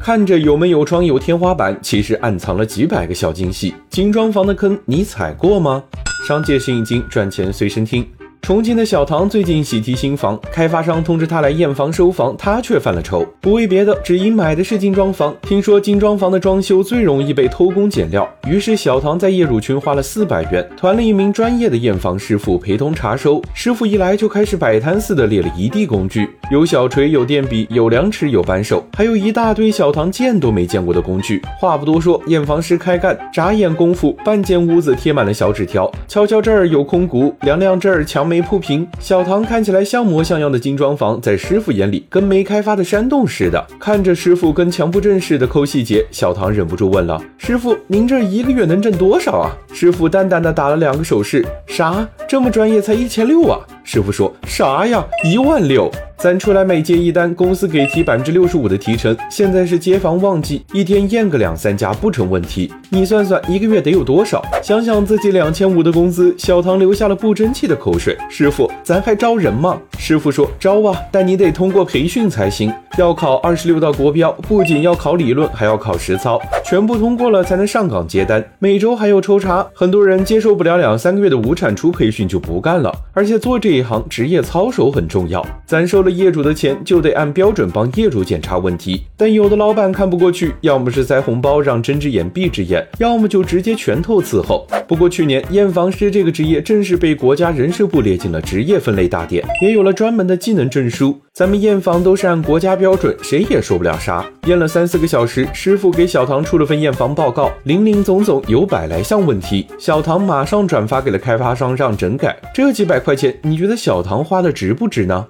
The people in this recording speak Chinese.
看着有门有窗有天花板，其实暗藏了几百个小惊喜。精装房的坑你踩过吗？商界生意经，赚钱随身听。重庆的小唐最近喜提新房，开发商通知他来验房收房，他却犯了愁。不为别的，只因买的是精装房。听说精装房的装修最容易被偷工减料，于是小唐在业主群花了四百元，团了一名专业的验房师傅陪同查收。师傅一来就开始摆摊似的列了一地工具，有小锤，有电笔，有量尺，有扳手，还有一大堆小唐见都没见过的工具。话不多说，验房师开干，眨眼功夫，半间屋子贴满了小纸条，敲敲这儿有空鼓，量量这儿墙没。铺平，小唐看起来像模像样的精装房，在师傅眼里跟没开发的山洞似的。看着师傅跟强迫症似的抠细节，小唐忍不住问了：“师傅，您这一个月能挣多少啊？”师傅淡淡的打了两个手势：“啥？这么专业才一千六啊？”师傅说：“啥呀？一万六。”咱出来每接一单，公司给提百分之六十五的提成。现在是接房旺季，一天验个两三家不成问题。你算算，一个月得有多少？想想自己两千五的工资，小唐流下了不争气的口水。师傅，咱还招人吗？师傅说招啊，但你得通过培训才行，要考二十六道国标，不仅要考理论，还要考实操，全部通过了才能上岗接单。每周还有抽查，很多人接受不了两三个月的无产出培训就不干了。而且做这一行，职业操守很重要。咱收了。业主的钱就得按标准帮业主检查问题，但有的老板看不过去，要么是塞红包让睁只眼闭只眼，要么就直接拳头伺候。不过去年验房师这个职业正式被国家人社部列进了职业分类大典，也有了专门的技能证书。咱们验房都是按国家标准，谁也说不了啥。验了三四个小时，师傅给小唐出了份验房报告，零零总总有百来项问题。小唐马上转发给了开发商让整改。这几百块钱，你觉得小唐花的值不值呢？